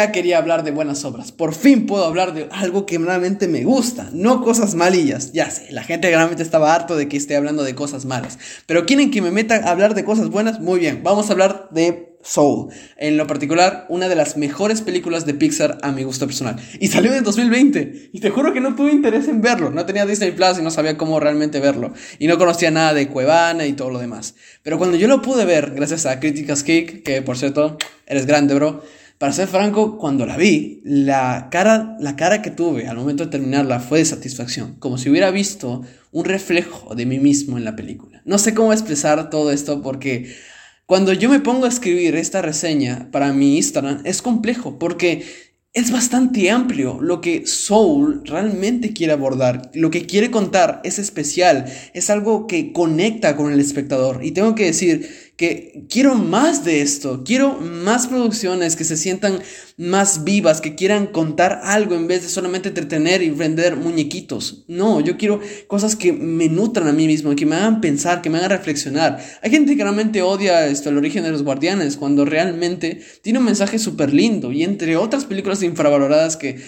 Ya quería hablar de buenas obras. Por fin puedo hablar de algo que realmente me gusta, no cosas malillas. Ya sé, la gente realmente estaba harto de que esté hablando de cosas malas. Pero quieren que me meta a hablar de cosas buenas, muy bien. Vamos a hablar de Soul. En lo particular, una de las mejores películas de Pixar a mi gusto personal. Y salió en 2020. Y te juro que no tuve interés en verlo. No tenía Disney Plus y no sabía cómo realmente verlo. Y no conocía nada de Cuevana y todo lo demás. Pero cuando yo lo pude ver, gracias a Críticas Kick, que por cierto, eres grande, bro para ser franco, cuando la vi, la cara, la cara que tuve al momento de terminarla fue de satisfacción, como si hubiera visto un reflejo de mí mismo en la película. No sé cómo expresar todo esto porque cuando yo me pongo a escribir esta reseña para mi Instagram es complejo porque es bastante amplio lo que Soul realmente quiere abordar. Lo que quiere contar es especial, es algo que conecta con el espectador. Y tengo que decir que quiero más de esto, quiero más producciones que se sientan más vivas, que quieran contar algo en vez de solamente entretener y vender muñequitos. No, yo quiero cosas que me nutran a mí mismo, que me hagan pensar, que me hagan reflexionar. Hay gente que realmente odia esto, el origen de los guardianes, cuando realmente tiene un mensaje súper lindo y entre otras películas infravaloradas que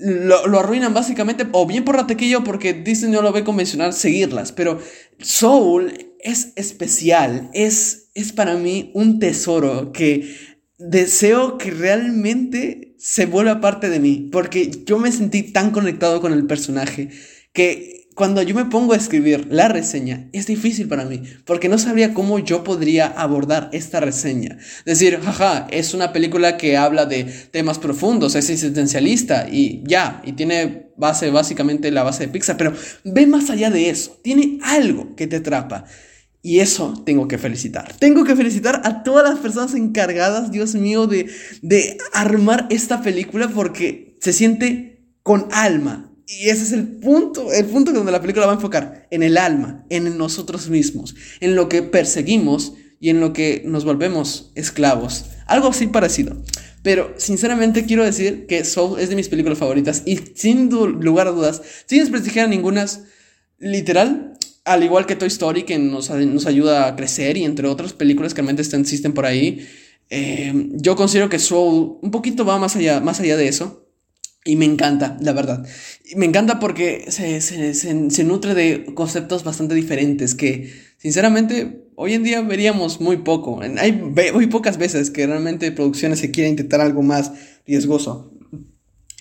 lo, lo, arruinan básicamente, o bien por la taquilla o porque Disney no lo ve convencional seguirlas. Pero Soul es especial, es, es para mí un tesoro que deseo que realmente se vuelva parte de mí, porque yo me sentí tan conectado con el personaje que cuando yo me pongo a escribir la reseña, es difícil para mí, porque no sabría cómo yo podría abordar esta reseña. Decir, jaja, es una película que habla de temas profundos, es existencialista y ya, y tiene base, básicamente la base de Pixar, pero ve más allá de eso, tiene algo que te atrapa. Y eso tengo que felicitar. Tengo que felicitar a todas las personas encargadas, Dios mío, de, de armar esta película porque se siente con alma, y ese es el punto, el punto donde la película va a enfocar, en el alma, en nosotros mismos, en lo que perseguimos y en lo que nos volvemos esclavos. Algo así parecido. Pero sinceramente quiero decir que Soul es de mis películas favoritas y sin lugar a dudas, sin desprestigiar ninguna, literal, al igual que Toy Story que nos, ayuda a crecer y entre otras películas que realmente existen por ahí, eh, yo considero que Soul un poquito va más allá, más allá de eso. Y me encanta, la verdad. Me encanta porque se, se, se, nutre de conceptos bastante diferentes que, sinceramente, hoy en día veríamos muy poco. Hay muy pocas veces que realmente producciones se quieren intentar algo más riesgoso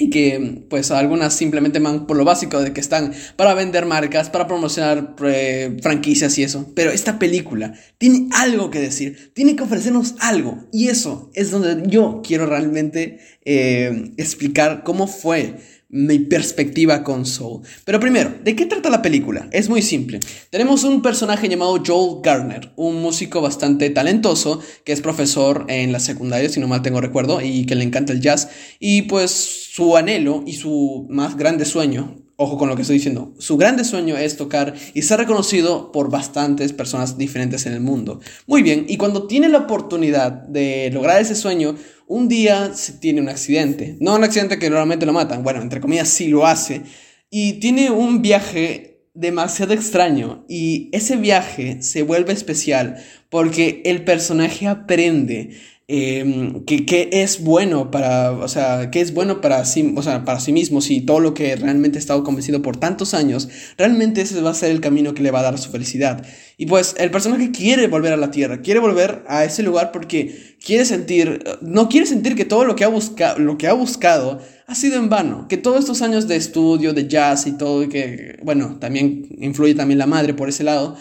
y que pues algunas simplemente van por lo básico de que están para vender marcas, para promocionar eh, franquicias y eso. Pero esta película tiene algo que decir, tiene que ofrecernos algo y eso es donde yo quiero realmente eh, explicar cómo fue mi perspectiva con Soul. Pero primero, ¿de qué trata la película? Es muy simple. Tenemos un personaje llamado Joel Garner, un músico bastante talentoso que es profesor en la secundaria, si no mal tengo recuerdo, y que le encanta el jazz. Y pues su anhelo y su más grande sueño ojo con lo que estoy diciendo, su grande sueño es tocar y ser reconocido por bastantes personas diferentes en el mundo. Muy bien, y cuando tiene la oportunidad de lograr ese sueño, un día se tiene un accidente. No un accidente que normalmente lo matan, bueno, entre comillas sí lo hace. Y tiene un viaje demasiado extraño y ese viaje se vuelve especial porque el personaje aprende Em, que, es bueno para, o sea, que es bueno para sí, o sea, para sí mismo, si todo lo que realmente ha estado convencido por tantos años, realmente ese va a ser el camino que le va a dar su felicidad. Y pues el personaje quiere volver a la Tierra, quiere volver a ese lugar porque quiere sentir, no quiere sentir que todo lo que ha, buscado lo que ha buscado ha sido en vano, que todos estos años de estudio, de jazz y todo, que, bueno, también influye también la madre por ese lado,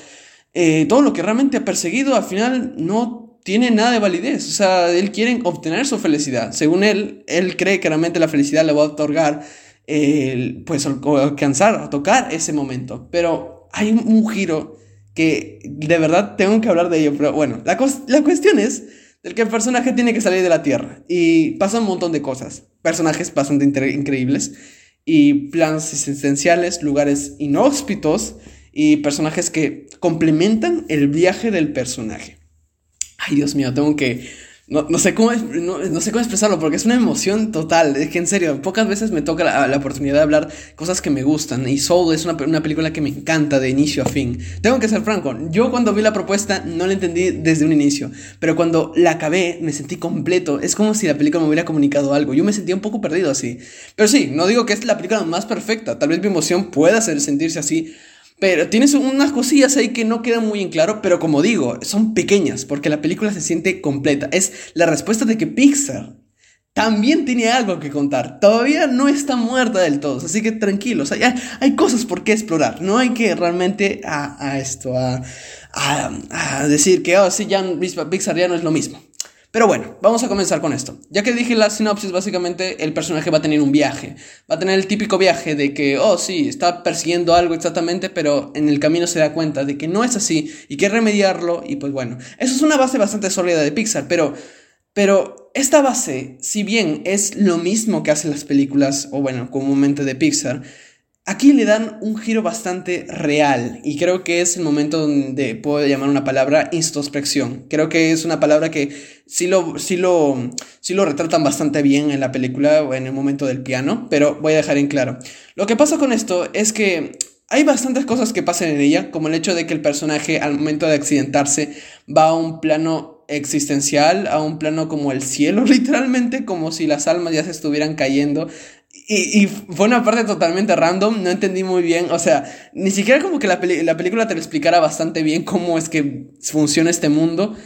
eh, todo lo que realmente ha perseguido al final no tiene nada de validez. O sea, él quiere obtener su felicidad. Según él, él cree que realmente la felicidad le va a otorgar, el, pues, alcanzar, tocar ese momento. Pero hay un, giro que de verdad tengo que hablar de ello. Pero bueno, la, cuestión es del que el personaje tiene que salir de la Tierra. Y pasa un montón de cosas. Personajes bastante increíbles. Y planos existenciales, lugares inhóspitos. Y personajes que complementan el viaje del personaje. Ay, Dios mío, tengo que no, no, sé cómo, no, sé cómo expresarlo porque es una emoción total. Es que en serio, pocas veces me toca la, la oportunidad de hablar cosas que me gustan. Y Soul es una, una, película que me encanta de inicio a fin. Tengo que ser franco, yo cuando vi la propuesta no la entendí desde un inicio. Pero cuando la acabé me sentí completo. Es como si la película me hubiera comunicado algo. Yo me sentía un poco perdido así. Pero sí, no digo que es la película más perfecta. Tal vez mi emoción pueda hacer sentirse así. Pero tienes unas cosillas ahí que no quedan muy en claro, pero como digo, son pequeñas porque la película se siente completa. Es la respuesta de que Pixar también tiene algo que contar. Todavía no está muerta del todo, así que tranquilos. Hay, hay cosas por qué explorar. No hay que realmente a, esto, a, a, decir que, oh, sí, ya Pixar ya no es lo mismo. Pero bueno, vamos a comenzar con esto. Ya que dije la sinopsis, básicamente el personaje va a tener un viaje. Va a tener el típico viaje de que, oh sí, está persiguiendo algo exactamente, pero en el camino se da cuenta de que no es así y que remediarlo. Y pues bueno, eso es una base bastante sólida de Pixar, pero, pero esta base, si bien es lo mismo que hacen las películas, o bueno, comúnmente de Pixar, Aquí le dan un giro bastante real y creo que es el momento donde puedo llamar una palabra introspección. Creo que es una palabra que sí lo, lo, sí lo retratan bastante bien en la película o en el momento del piano, pero voy a dejar en claro. Lo que pasa con esto es que hay bastantes cosas que pasan en ella, como el hecho de que el personaje al momento de accidentarse va a un plano existencial, a un plano como el cielo, literalmente, como si las almas ya se estuvieran cayendo y, fue una parte totalmente random, no entendí muy bien, o sea, ni siquiera como que la, la película te lo explicara bastante bien cómo es que funciona este mundo,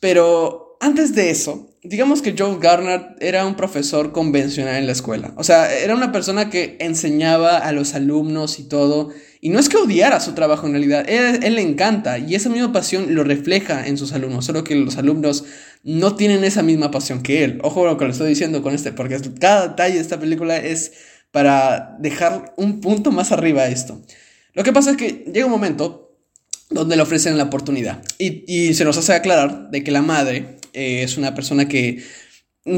pero antes de eso, digamos que Joe Garner era un profesor convencional en la escuela, o sea, era una persona que enseñaba a los alumnos y todo, y no es que odiara su trabajo en realidad, él, le encanta y esa misma pasión lo refleja en sus alumnos, solo que los alumnos no tienen esa misma pasión que él. Ojo lo que le estoy diciendo con este, porque cada detalle de esta película es para dejar un punto más arriba a esto. Lo que pasa es que llega un momento donde le ofrecen la oportunidad y, se nos hace aclarar de que la madre eh, es una persona que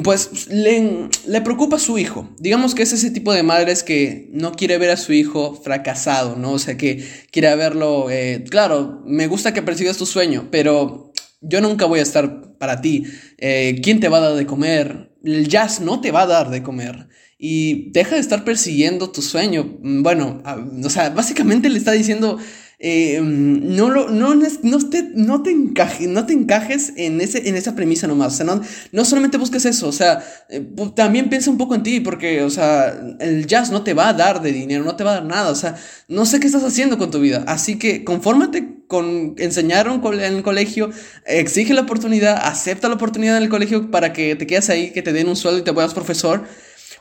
pues le, le, preocupa a su hijo. Digamos que es ese tipo de madres que no quiere ver a su hijo fracasado, ¿no? O sea, que quiere verlo, eh, claro, me gusta que persigas tu sueño, pero yo nunca voy a estar para ti. Eh, ¿Quién te va a dar de comer? El jazz no te va a dar de comer. Y deja de estar persiguiendo tu sueño. Bueno, o sea, básicamente le está diciendo eh, no, lo, no, no, te, no, te encaje, no te encajes en, ese, en esa premisa nomás. O sea, no, no solamente busques eso, o sea, eh, también piensa un poco en ti, porque, o sea, el jazz no te va a dar de dinero, no te va a dar nada, o sea, no sé qué estás haciendo con tu vida. Así que confórmate con enseñaron en el colegio, exige la oportunidad, acepta la oportunidad en el colegio para que te quedes ahí, que te den un sueldo y te vuelvas profesor.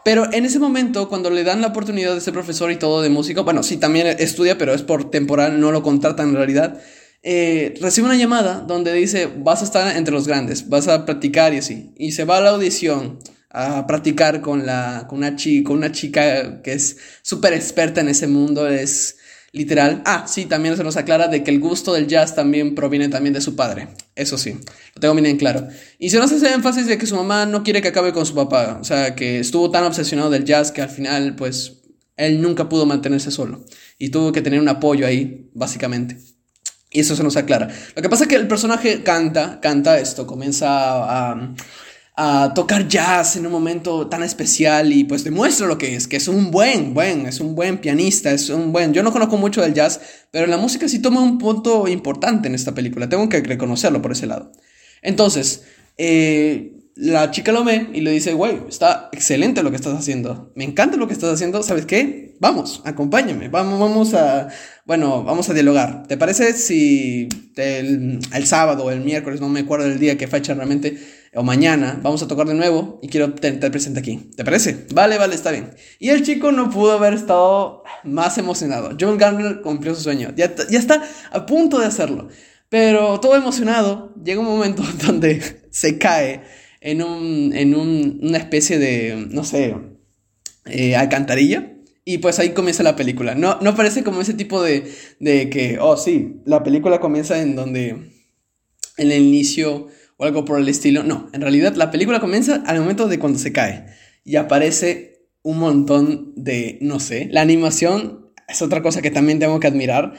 Pero en ese momento, cuando le dan la oportunidad de ser profesor y todo de música, bueno, sí, también estudia, pero es por temporal, no lo contratan en realidad. Eh, recibe una llamada donde dice, vas a estar entre los grandes, vas a practicar y así. Y se va a la audición a practicar con, la, con, una, chica, con una chica que es súper experta en ese mundo, es literal. Ah, sí, también se nos aclara de que el gusto del jazz también proviene también de su padre. Eso sí, lo tengo bien en claro. Y se nos hace énfasis de que su mamá no quiere que acabe con su papá. O sea, que estuvo tan obsesionado del jazz que al final, pues, él nunca pudo mantenerse solo. Y tuvo que tener un apoyo ahí, básicamente. Y eso se nos aclara. Lo que pasa es que el personaje canta, canta esto, comienza a a tocar jazz en un momento tan especial y pues demuestra lo que es, que es un buen, buen, es un buen pianista, es un buen, yo no conozco mucho del jazz, pero la música sí toma un punto importante en esta película, tengo que reconocerlo por ese lado. Entonces, eh, la chica lo ve y le dice, güey, está excelente lo que estás haciendo, me encanta lo que estás haciendo, ¿sabes qué? Vamos, acompáñame, vamos, vamos a, bueno, vamos a dialogar. ¿Te parece si el, el sábado o el miércoles, no me acuerdo del día, qué fecha realmente, o mañana vamos a tocar de nuevo y quiero tener presente aquí. ¿Te parece? Vale, vale, está bien. Y el chico no pudo haber estado más emocionado. John Garner cumplió su sueño. Ya, ya está a punto de hacerlo. Pero todo emocionado, llega un momento donde se cae en, un, en un, una especie de, no sé, eh, alcantarilla. Y pues ahí comienza la película. No, no parece como ese tipo de, de que, oh sí, la película comienza en donde en el inicio o algo por el estilo. No, en realidad la película comienza al momento de cuando se cae y aparece un montón de, no sé, la animación es otra cosa que también tengo que admirar.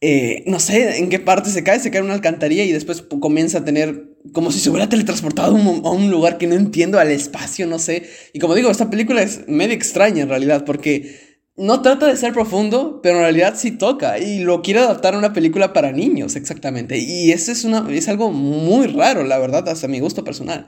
Eh, no sé en qué parte se cae, se cae en una alcantarilla y después comienza a tener como si se hubiera teletransportado a un, lugar que no entiendo, al espacio, no sé. Y como digo, esta película es medio extraña en realidad, porque no trata de ser profundo, pero en realidad sí toca y lo quiere adaptar a una película para niños, exactamente. Y eso es, es algo muy raro, la verdad, hasta mi gusto personal.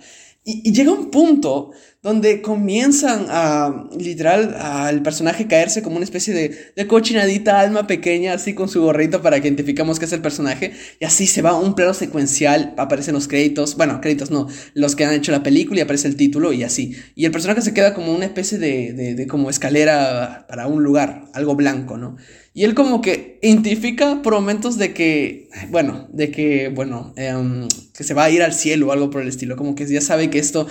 Y, llega un punto donde comienzan a, literal, al personaje caerse como una especie de, cochinadita alma pequeña, así con su gorrito para que identificamos que es el personaje. Y así se va un plano secuencial, aparecen los créditos, bueno, créditos no, los que han hecho la película y aparece el título y así. Y el personaje se queda como una especie de, de, de como escalera para un lugar, algo blanco, ¿no? Y él como que identifica por momentos de que, bueno, de que, bueno, em, que se va a ir al cielo o algo por el estilo, como que ya sabe que esto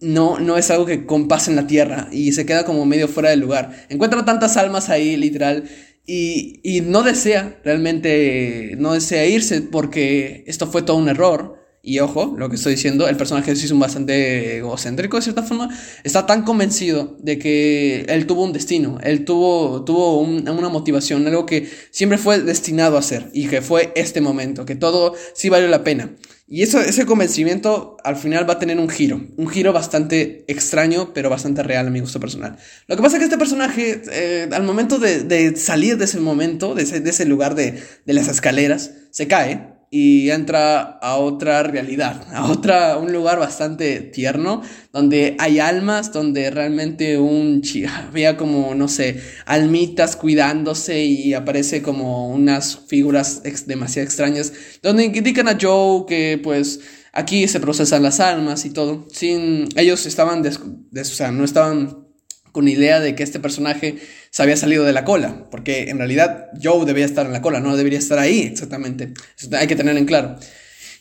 no, no es algo que compasa en la tierra y se queda como medio fuera del lugar. Encuentra tantas almas ahí, literal, y, y no desea realmente, no desea irse porque esto fue todo un error. Y ojo, lo que estoy diciendo, el personaje es un bastante egocéntrico de cierta forma. Está tan convencido de que él tuvo un destino, él tuvo, tuvo una motivación, algo que siempre fue destinado a hacer y que fue este momento, que todo sí valió la pena. Y eso, ese convencimiento al final va a tener un giro, un giro bastante extraño, pero bastante real a mi gusto personal. Lo que pasa es que este personaje, eh, al momento de, salir de ese momento, de ese, de ese lugar de, de las escaleras, se cae y entra a otra realidad, a otra, un lugar bastante tierno, donde hay almas, donde realmente un había como, no sé, almitas cuidándose y aparece como unas figuras demasiado extrañas, donde indican a Joe que pues aquí se procesan las almas y todo, sin, ellos estaban, o sea, no estaban con idea de que este personaje se había salido de la cola, porque en realidad Joe debía estar en la cola, no debería estar ahí exactamente. Eso hay que tener en claro.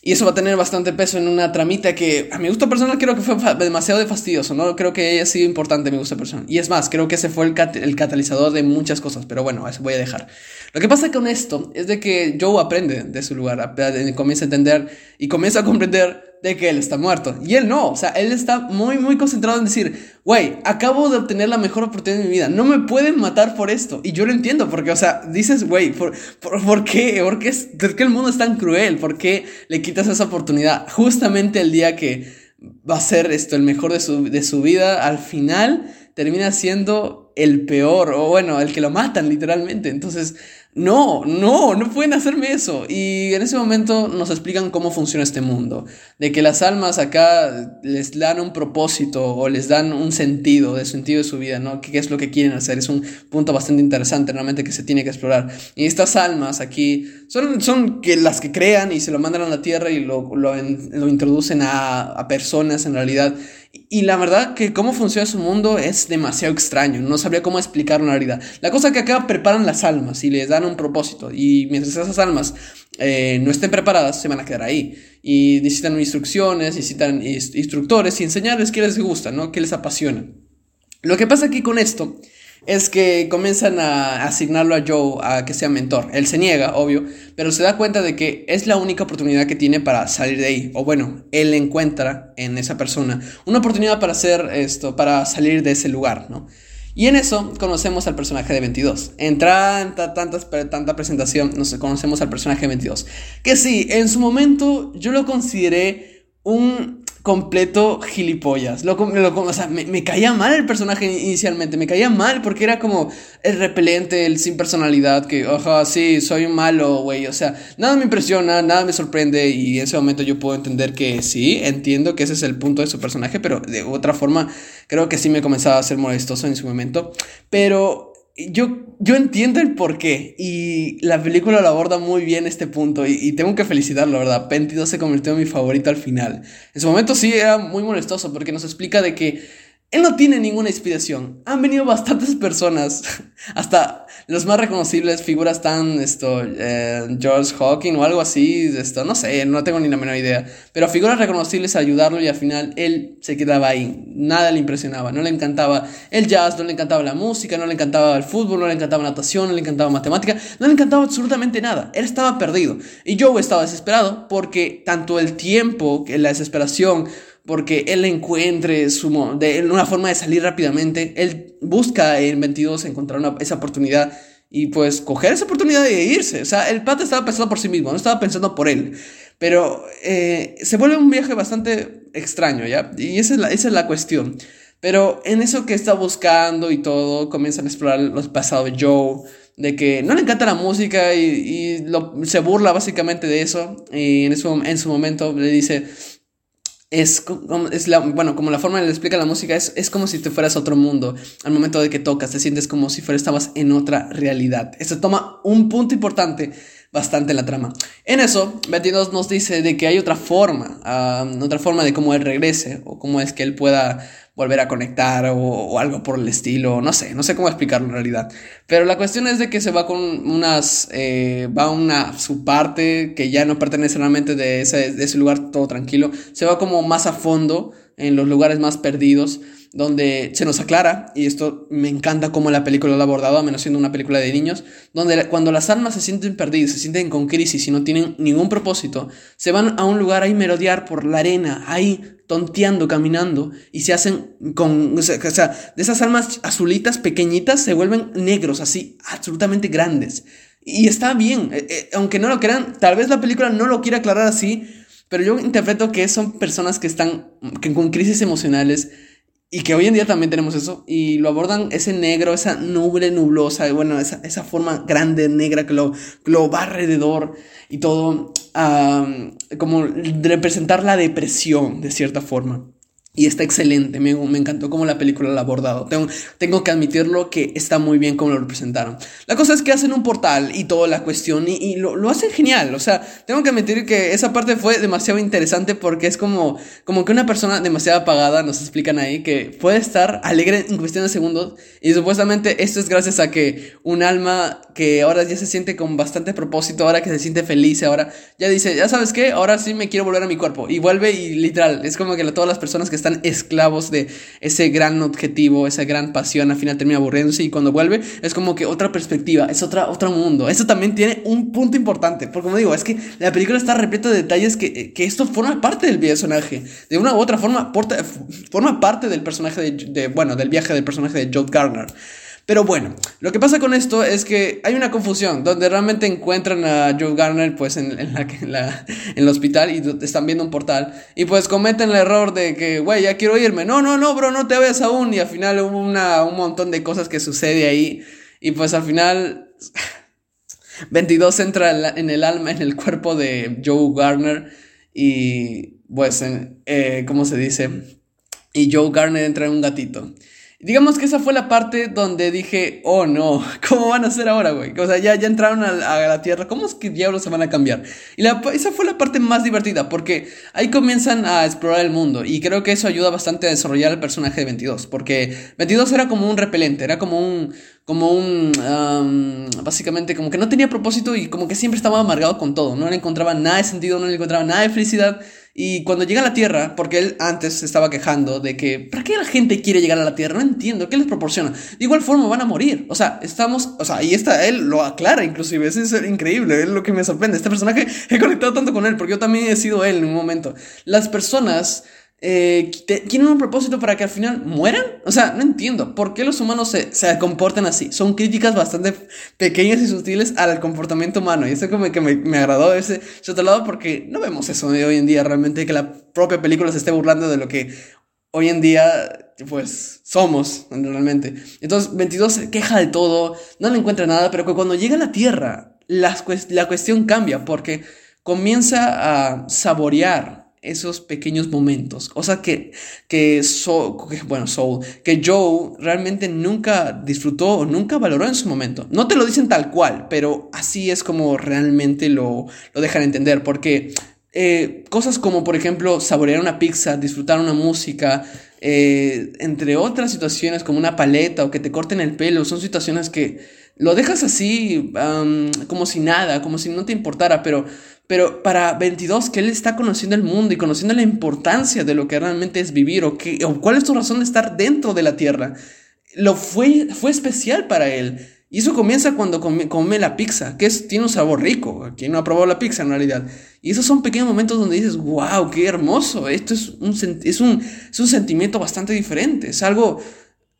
Y eso va a tener bastante peso en una tramita que a mi gusto personal creo que fue demasiado de fastidioso, ¿no? Creo que haya sido importante a mi gusto personal. Y es más, creo que ese fue el, catalizador de muchas cosas, pero bueno, eso voy a dejar. Lo que pasa con esto es de que Joe aprende de su lugar, comienza a entender y comienza a comprender de que él está muerto. Y él no, o sea, él está muy, muy concentrado en decir, güey, acabo de obtener la mejor oportunidad de mi vida, no me pueden matar por esto. Y yo lo entiendo, porque, o sea, dices, güey, ¿por, por, qué? ¿Por qué, ¿Por qué el mundo es tan cruel? ¿Por qué le quitas esa oportunidad justamente el día que va a ser esto el mejor de su, de su vida? Al final termina siendo el peor, o bueno, el que lo matan literalmente. Entonces no, no, no pueden hacerme eso. Y en ese momento nos explican cómo funciona este mundo. De que las almas acá les dan un propósito o les dan un sentido, de sentido de su vida, ¿no? ¿Qué es lo que quieren hacer? Es un punto bastante interesante realmente que se tiene que explorar. Y estas almas aquí son, son que las que crean y se lo mandan a la tierra y lo, lo, lo introducen a, a personas en realidad y la verdad que cómo funciona su mundo es demasiado extraño, no sabría cómo explicarlo en realidad. La cosa que acá preparan las almas y les dan un propósito y mientras esas almas eh, no estén preparadas se van a quedar ahí y necesitan instrucciones, necesitan instructores y enseñarles qué les gusta, ¿no? qué les apasiona. Lo que pasa aquí con esto es que comienzan a asignarlo a Joe a que sea mentor. Él se niega, obvio, pero se da cuenta de que es la única oportunidad que tiene para salir de ahí. O bueno, él encuentra en esa persona una oportunidad para hacer esto, para salir de ese lugar, ¿no? Y en eso conocemos al personaje de 22. En tanta, tanta presentación nos conocemos al personaje de 22. Que sí, en su momento yo lo consideré un completo gilipollas. Lo, o sea, me, caía mal el personaje inicialmente, me caía mal porque era como el repelente, el sin personalidad, que, ojo, sí, soy un malo, güey. O sea, nada me impresiona, nada me sorprende y en ese momento yo puedo entender que sí, entiendo que ese es el punto de su personaje, pero de otra forma creo que sí me comenzaba a ser molestoso en su momento. Pero yo, yo entiendo el porqué y la película lo aborda muy bien este punto y, tengo que felicitarlo, ¿verdad? Penti se convirtió en mi favorito al final. En su momento sí era muy molestoso porque nos explica de que él no tiene ninguna inspiración. Han venido bastantes personas, hasta los más reconocibles, figuras tan, esto, eh, George Hawking o algo así, esto, no sé, no tengo ni la menor idea. Pero figuras reconocibles a ayudarlo y al final él se quedaba ahí. Nada le impresionaba, no le encantaba el jazz, no le encantaba la música, no le encantaba el fútbol, no le encantaba natación, no le encantaba matemática, no le encantaba absolutamente nada. Él estaba perdido. Y Joe estaba desesperado porque tanto el tiempo, la desesperación, porque él encuentre su, de, una forma de salir rápidamente. Él busca en 22 encontrar esa oportunidad y pues coger esa oportunidad de irse. O sea, el pata estaba pensando por sí mismo, no estaba pensando por él. Pero eh, se vuelve un viaje bastante extraño, ¿ya? Y esa es, la, esa es la cuestión. Pero en eso que está buscando y todo, comienzan a explorar los pasados de Joe, de que no le encanta la música y, se burla básicamente de eso. Y eso, en su momento le dice, es, es la, bueno, como la forma en que le explica la música es, es como si te fueras a otro mundo. Al momento de que tocas, te sientes como si fuera, estabas en otra realidad. Esto toma un punto importante bastante en la trama. En eso, 22 nos dice de que hay otra forma, uh, otra forma de cómo él regrese o cómo es que él pueda volver a conectar o, algo por el estilo, no sé, no sé cómo explicarlo en realidad. Pero la cuestión es de que se va con unas, eh, va una su parte que ya no pertenece realmente de ese, de ese lugar todo tranquilo, se va como más a fondo en los lugares más perdidos donde se nos aclara, y esto me encanta cómo la película lo ha abordado, a menos siendo una película de niños, donde cuando las almas se sienten perdidas, se sienten con crisis y no tienen ningún propósito, se van a un lugar ahí merodear por la arena, ahí tonteando, caminando, y se hacen con, o sea, de esas almas azulitas pequeñitas se vuelven negros, así, absolutamente grandes. Y está bien, eh, eh, aunque no lo crean, tal vez la película no lo quiera aclarar así, pero yo interpreto que son personas que están que con crisis emocionales, y que hoy en día también tenemos eso. Y lo abordan ese negro, esa nube nublosa, bueno, esa, esa forma grande negra que lo, lo va alrededor y todo. como representar la depresión de cierta forma. Y está excelente, me, me, encantó cómo la película la ha abordado. Tengo, tengo que admitirlo que está muy bien cómo lo representaron. La cosa es que hacen un portal y toda la cuestión y, y lo, lo, hacen genial. O sea, tengo que admitir que esa parte fue demasiado interesante porque es como, como que una persona demasiado apagada, nos explican ahí, que puede estar alegre en cuestión de segundos y supuestamente esto es gracias a que un alma que ahora ya se siente con bastante propósito, ahora que se siente feliz, ahora ya dice, ya sabes qué, ahora sí me quiero volver a mi cuerpo. Y vuelve y literal, es como que todas las personas que están esclavos de ese gran objetivo, esa gran pasión, al final termina aburriéndose y cuando vuelve es como que otra perspectiva, es otra, otro mundo. Eso también tiene un punto importante, porque como digo, es que la película está repleta de detalles que, que esto forma parte del personaje, de una u otra forma, forma parte del personaje de, de, bueno, del viaje del personaje de Joe Garner. Pero bueno, lo que pasa con esto es que hay una confusión donde realmente encuentran a Joe Garner pues en, la, en, el hospital y están viendo un portal y pues cometen el error de que, güey, ya quiero irme. No, no, no, bro, no te vayas aún. Y al final hubo una, un montón de cosas que sucede ahí y pues al final 22 entra en el alma, en el cuerpo de Joe Garner y pues, eh, ¿cómo se dice? Y Joe Garner entra en un gatito. Digamos que esa fue la parte donde dije, oh no, ¿cómo van a hacer ahora, güey? O sea, ya, ya entraron a, la Tierra, ¿cómo es que diablos se van a cambiar? Y la, esa fue la parte más divertida, porque ahí comienzan a explorar el mundo, y creo que eso ayuda bastante a desarrollar el personaje de 22, porque 22 era como un repelente, era como un, como un, básicamente como que no tenía propósito y como que siempre estaba amargado con todo, no le encontraba nada de sentido, no le encontraba nada de felicidad. Y cuando llega a la Tierra, porque él antes se estaba quejando de que, ¿para qué la gente quiere llegar a la Tierra? No entiendo, ¿qué les proporciona? De igual forma van a morir. O sea, estamos, o sea, ahí está, él lo aclara inclusive, eso es increíble, es lo que me sorprende. Este personaje, he conectado tanto con él, porque yo también he sido él en un momento. Las personas eh, ¿Tienen un propósito para que al final mueran? O sea, no entiendo. ¿Por qué los humanos se, se comportan así? Son críticas bastante pequeñas y sutiles al comportamiento humano. Y eso como que me, me agradó ese, otro lado porque no vemos eso hoy en día realmente, que la propia película se esté burlando de lo que hoy en día, pues, somos realmente. Entonces, 22 se queja de todo, no le encuentra nada, pero cuando llega a la Tierra, la, la cuestión cambia porque comienza a saborear esos pequeños momentos. O sea que, que, bueno, Soul, que Joe realmente nunca disfrutó o nunca valoró en su momento. No te lo dicen tal cual, pero así es como realmente lo, lo dejan entender. Porque eh, cosas como, por ejemplo, saborear una pizza, disfrutar una música, eh, entre otras situaciones como una paleta o que te corten el pelo, son situaciones que lo dejas así como si nada, como si no te importara, pero pero para 22, que él está conociendo el mundo y conociendo la importancia de lo que realmente es vivir o, que, o cuál es tu razón de estar dentro de la tierra, lo fue, fue especial para él. Y eso comienza cuando come, la pizza, que es, tiene un sabor rico. Quien no ha probado la pizza en realidad. Y esos son pequeños momentos donde dices, wow, qué hermoso. Esto es un, es un, es un sentimiento bastante diferente. Es algo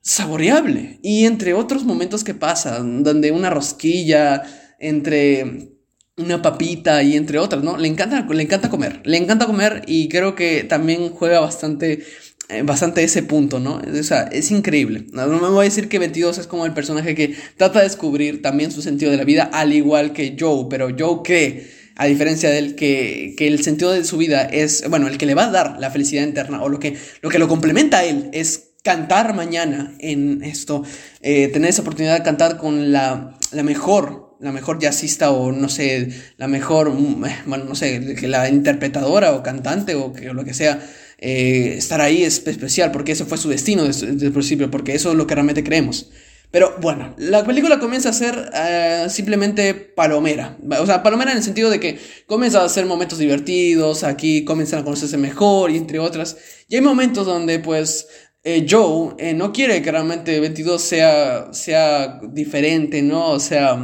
saboreable. Y entre otros momentos que pasan, donde una rosquilla, entre una papita y entre otras, ¿no? Le encanta, le encanta comer, le encanta comer y creo que también juega bastante, eh, bastante ese punto, ¿no? O sea, es increíble. No, me voy a decir que 22 es como el personaje que trata de descubrir también su sentido de la vida, al igual que Joe, pero Joe cree, a diferencia de él, que, que el sentido de su vida es, bueno, el que le va a dar la felicidad interna o lo que lo, que lo complementa a él es cantar mañana en esto, eh, tener esa oportunidad de cantar con la, la mejor la mejor jazzista o no sé, la mejor, mm, eh, bueno, no sé, la interpretadora o cantante o, que, lo que sea, eh, estar ahí es especial porque ese fue su destino desde, el principio, porque eso es lo que realmente creemos. Pero bueno, la película comienza a ser eh, simplemente palomera. O sea, palomera en el sentido de que comienza a hacer momentos divertidos, aquí comienzan a conocerse mejor y entre otras. Y hay momentos donde pues Joe no quiere que realmente 22 sea, sea diferente, ¿no? O sea,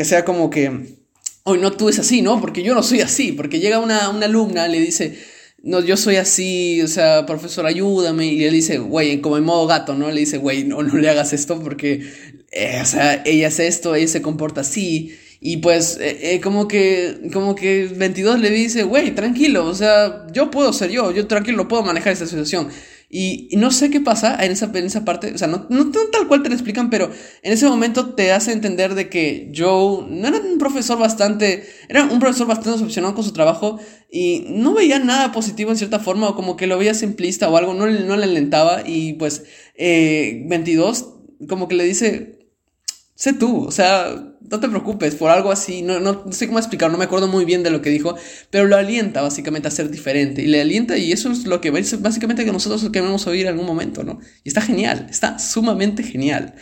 que sea como que, hoy no tú es así, ¿no? Porque yo no soy así, porque llega una, una alumna, le dice, no, yo soy así, o sea, profesor, ayúdame, y él dice, güey, como en modo gato, ¿no? Le dice, güey, no, no le hagas esto porque, eh, o sea, ella hace esto, ella se comporta así, y pues, eh, eh, como que, como que 22 le dice, güey, tranquilo, o sea, yo puedo ser yo, yo tranquilo puedo manejar esta situación. Y, no sé qué pasa en esa, en esa parte, o sea, no, tal cual te lo explican, pero en ese momento te hace entender de que Joe no era un profesor bastante, era un profesor bastante decepcionado con su trabajo y no veía nada positivo en cierta forma o como que lo veía simplista o algo, no, no le alentaba y pues eh, 22 como que le dice, sé tú, o sea, no te preocupes por algo así, no, no, sé cómo explicarlo, no me acuerdo muy bien de lo que dijo, pero lo alienta básicamente a ser diferente y le alienta y eso es lo que básicamente que nosotros queremos oír en algún momento, ¿no? Y está genial, está sumamente genial.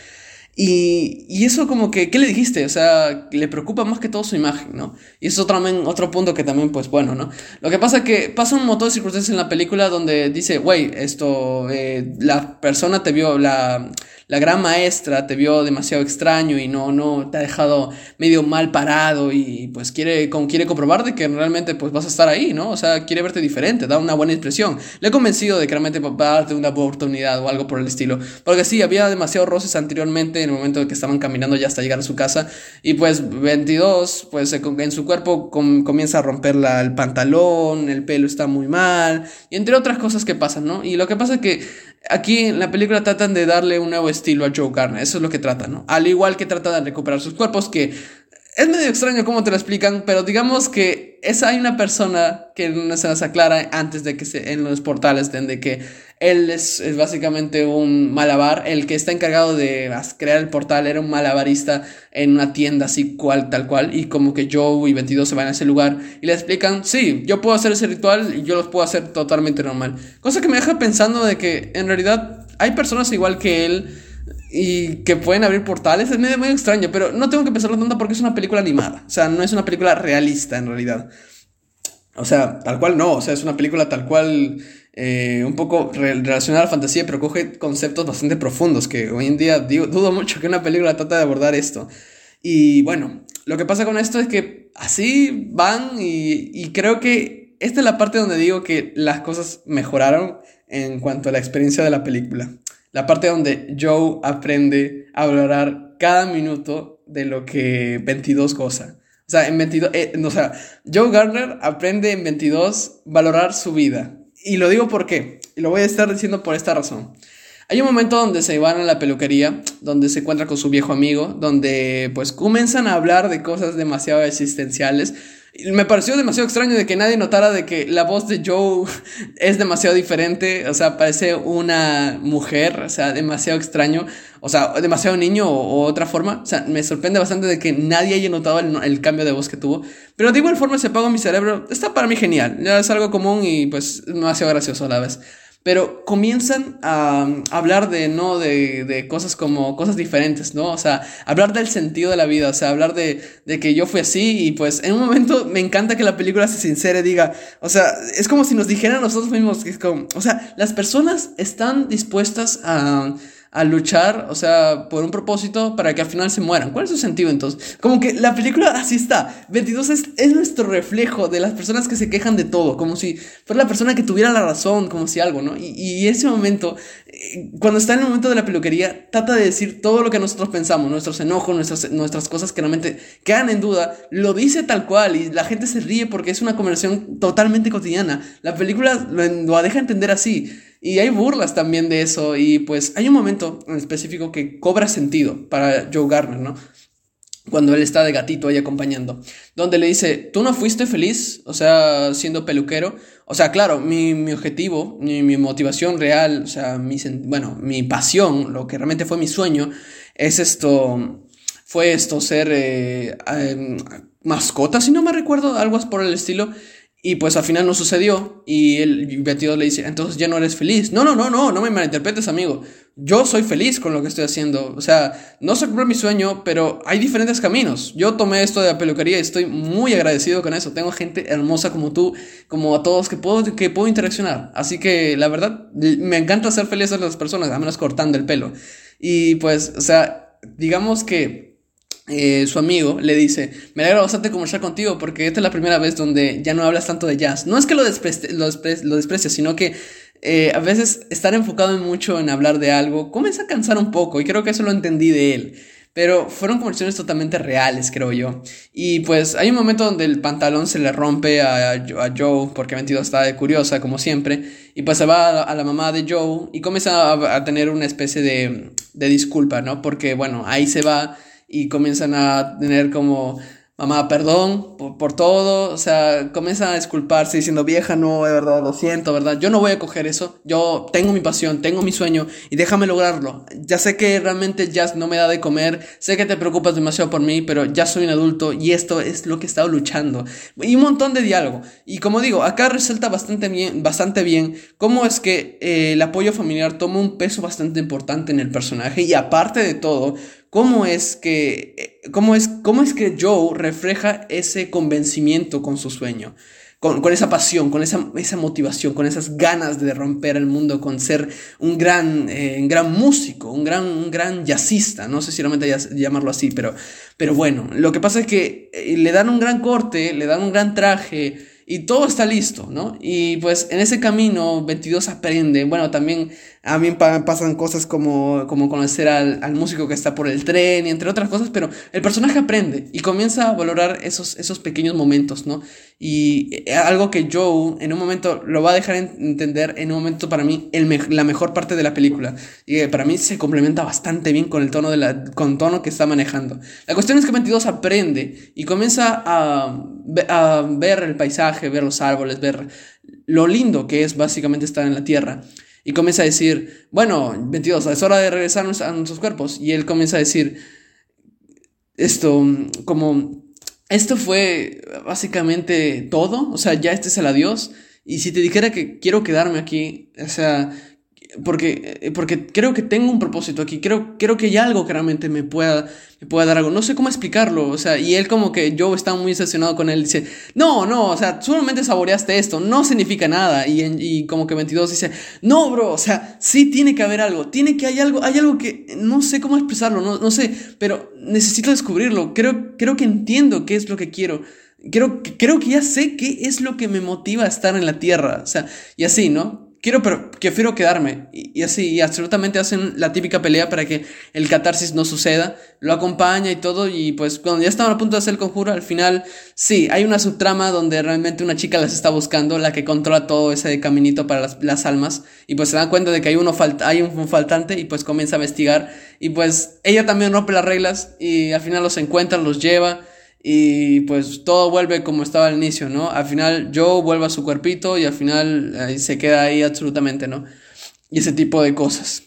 Y, y, eso como que, ¿qué le dijiste? O sea, le preocupa más que todo su imagen, ¿no? Y eso es otro, otro punto que también, pues bueno, ¿no? Lo que pasa es que pasa un montón de circunstancias en la película donde dice, güey, esto, eh, la persona te vio, la, la gran maestra te vio demasiado extraño y no, no te ha dejado medio mal parado y pues quiere, quiere comprobar de que realmente pues vas a estar ahí, ¿no? O sea, quiere verte diferente, da una buena impresión. Le he convencido de que realmente va a darte una oportunidad o algo por el estilo. Porque sí, había demasiados roces anteriormente en el momento que estaban caminando ya hasta llegar a su casa y pues 22, pues en su cuerpo comienza a romper el pantalón, el pelo está muy mal y entre otras cosas que pasan, ¿no? Y lo que pasa es que Aquí en la película tratan de darle un nuevo estilo a Joe Garner, eso es lo que tratan, ¿no? Al igual que trata de recuperar sus cuerpos, que es medio extraño cómo te lo explican, pero digamos que es, hay una persona que no se nos aclara antes de que se, en los portales, de que él es, básicamente un malabar, el que está encargado de crear el portal era un malabarista en una tienda así cual, tal cual, y como que Joe y 22 se van a ese lugar y le explican, sí, yo puedo hacer ese ritual y yo los puedo hacer totalmente normal. Cosa que me deja pensando de que en realidad hay personas igual que él y que pueden abrir portales, es medio, extraño, pero no tengo que pensarlo tanto porque es una película animada, o sea, no es una película realista en realidad. O sea, tal cual no, o sea, es una película tal cual eh, un poco relacionada a la fantasía, pero coge conceptos bastante profundos que hoy en día dudo mucho que una película trate de abordar esto. Y bueno, lo que pasa con esto es que así van y, y creo que esta es la parte donde digo que las cosas mejoraron en cuanto a la experiencia de la película. La parte donde Joe aprende a valorar cada minuto de lo que 22 goza. O sea, en 22, eh, o sea, Joe Garner aprende en 22 valorar su vida. Y lo digo porque, y lo voy a estar diciendo por esta razón. Hay un momento donde se van a la peluquería, donde se encuentra con su viejo amigo, donde pues comienzan a hablar de cosas demasiado existenciales. Me pareció demasiado extraño de que nadie notara de que la voz de Joe es demasiado diferente, o sea, parece una mujer, o sea, demasiado extraño, o sea, demasiado niño o, otra forma. O sea, me sorprende bastante de que nadie haya notado el, el, cambio de voz que tuvo. Pero de igual forma se apagó mi cerebro. Está para mí genial. Ya es algo común y pues demasiado gracioso a la vez. Pero comienzan a, hablar de, ¿no? De, de, cosas como cosas diferentes, ¿no? O sea, hablar del sentido de la vida, o sea, hablar de, de que yo fui así y pues en un momento me encanta que la película se sincere, diga, o sea, es como si nos dijeran nosotros mismos, que es como, o sea, las personas están dispuestas a a luchar, o sea, por un propósito para que al final se mueran. ¿Cuál es su sentido entonces? Como que la película así está. 22 es, es nuestro reflejo de las personas que se quejan de todo, como si fuera la persona que tuviera la razón, como si algo, ¿no? Y, ese momento, eh, cuando está en el momento de la peluquería, trata de decir todo lo que nosotros pensamos, nuestros enojos, nuestras, nuestras cosas que realmente quedan en duda, lo dice tal cual y la gente se ríe porque es una conversación totalmente cotidiana. La película lo, lo deja entender así. Y hay burlas también de eso. Y pues hay un momento en específico que cobra sentido para Joe Garner, ¿no? Cuando él está de gatito ahí acompañando. Donde le dice, tú no fuiste feliz, o sea, siendo peluquero. O sea, claro, mi, mi objetivo, mi, mi, motivación real, o sea, mi, bueno, mi pasión, lo que realmente fue mi sueño, es esto, fue esto, ser eh, eh, mascota, si no me recuerdo, algo por el estilo. Y pues al final no sucedió y el 22 le dice, entonces ya no eres feliz. No, no, no, no, no me malinterpretes, amigo. Yo soy feliz con lo que estoy haciendo. O sea, no se cumplió mi sueño, pero hay diferentes caminos. Yo tomé esto de la peluquería y estoy muy agradecido con eso. Tengo gente hermosa como tú, como a todos que puedo, que puedo interaccionar. Así que la verdad, me encanta ser feliz a las personas, a menos cortando el pelo. Y pues, o sea, digamos que eh, su amigo le dice, me alegra bastante conversar contigo porque esta es la primera vez donde ya no hablas tanto de jazz. No es que lo, desprecie, lo, desprecies, sino que eh, a veces estar enfocado en mucho en hablar de algo comienza a cansar un poco y creo que eso lo entendí de él. Pero fueron conversaciones totalmente reales, creo yo. Y pues hay un momento donde el pantalón se le rompe a, a Joe, porque 22 está de curiosa, como siempre. Y pues se va a la, mamá de Joe y comienza a, a tener una especie de, de disculpa, ¿no? Porque bueno, ahí se va y comienzan a tener como mamá, perdón por, todo, o sea, comienza a disculparse diciendo, vieja, no, de verdad, lo siento, ¿verdad? Yo no voy a coger eso, yo tengo mi pasión, tengo mi sueño y déjame lograrlo. Ya sé que realmente ya no me da de comer, sé que te preocupas demasiado por mí, pero ya soy un adulto y esto es lo que he estado luchando. Y un montón de diálogo. Y como digo, acá resalta bastante bien, bastante bien cómo es que eh, el apoyo familiar toma un peso bastante importante en el personaje y aparte de todo, cómo es que, eh, cómo es, cómo es que Joe refleja ese convencimiento con su sueño. Con, con, esa pasión, con esa, esa, motivación, con esas ganas de romper el mundo, con ser un gran, eh, gran músico, un gran, un gran jazzista, no sé si realmente llamarlo así, pero, pero bueno, lo que pasa es que eh, le dan un gran corte, le dan un gran traje, y todo está listo, ¿no? Y pues en ese camino 22 aprende, bueno, también a mí pasan cosas como, conocer al, músico que está por el tren y entre otras cosas, pero el personaje aprende y comienza a valorar esos, pequeños momentos, ¿no? Y eh, algo que Joe en un momento lo va a dejar entender, en un momento para mí, la mejor parte de la película. Y eh, para mí se complementa bastante bien con el tono, que está manejando. La cuestión es que 22 aprende y comienza a ver el paisaje ver los árboles, ver lo lindo que es básicamente estar en la tierra. Y comienza a decir, bueno, 22, es hora de regresar a nuestros cuerpos. Y él comienza a decir, esto, como, esto fue básicamente todo, o sea, ya este es el adiós. Y si te dijera que quiero quedarme aquí, o sea, porque, eh, porque creo que tengo un propósito aquí, creo, creo que hay algo que realmente me pueda, me pueda dar algo, no sé cómo explicarlo, o sea, y él como que yo estaba muy obsesionado con él, dice, no, no, o sea, solamente saboreaste esto, no significa nada, y, y como que 22 dice, no, bro, o sea, sí tiene que haber algo, tiene que, hay algo, hay algo que, no sé cómo expresarlo, no, no sé, pero necesito descubrirlo, creo, creo que entiendo qué es lo que quiero. Creo, creo que ya sé qué es lo que me motiva a estar en la tierra. O sea, y así, ¿no? Quiero, pero prefiero quedarme. Y, así, y absolutamente hacen la típica pelea para que el catarsis no suceda. Lo acompaña y todo. Y pues cuando ya estaban a punto de hacer el conjuro, al final, sí, hay una subtrama donde realmente una chica las está buscando, la que controla todo ese caminito para las, las almas. Y pues se dan cuenta de que hay, uno falta, hay un, un faltante y pues comienza a investigar. Y pues ella también rompe las reglas y al final los encuentra, los lleva y pues todo vuelve como estaba al inicio, ¿no? Al final Joe vuelve a su cuerpito y al final se queda ahí absolutamente, ¿no? Y ese tipo de cosas.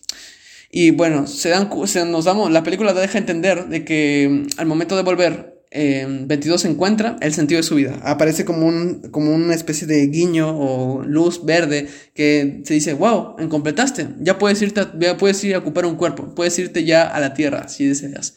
Y bueno, se dan, se nos damos, la película deja entender de que al momento de volver, eh, 22 encuentra el sentido de su vida. Aparece como, un, como una especie de guiño o luz verde que se dice, wow, completaste, ya puedes, irte ya puedes ir a ocupar un cuerpo, puedes irte ya a la tierra si deseas.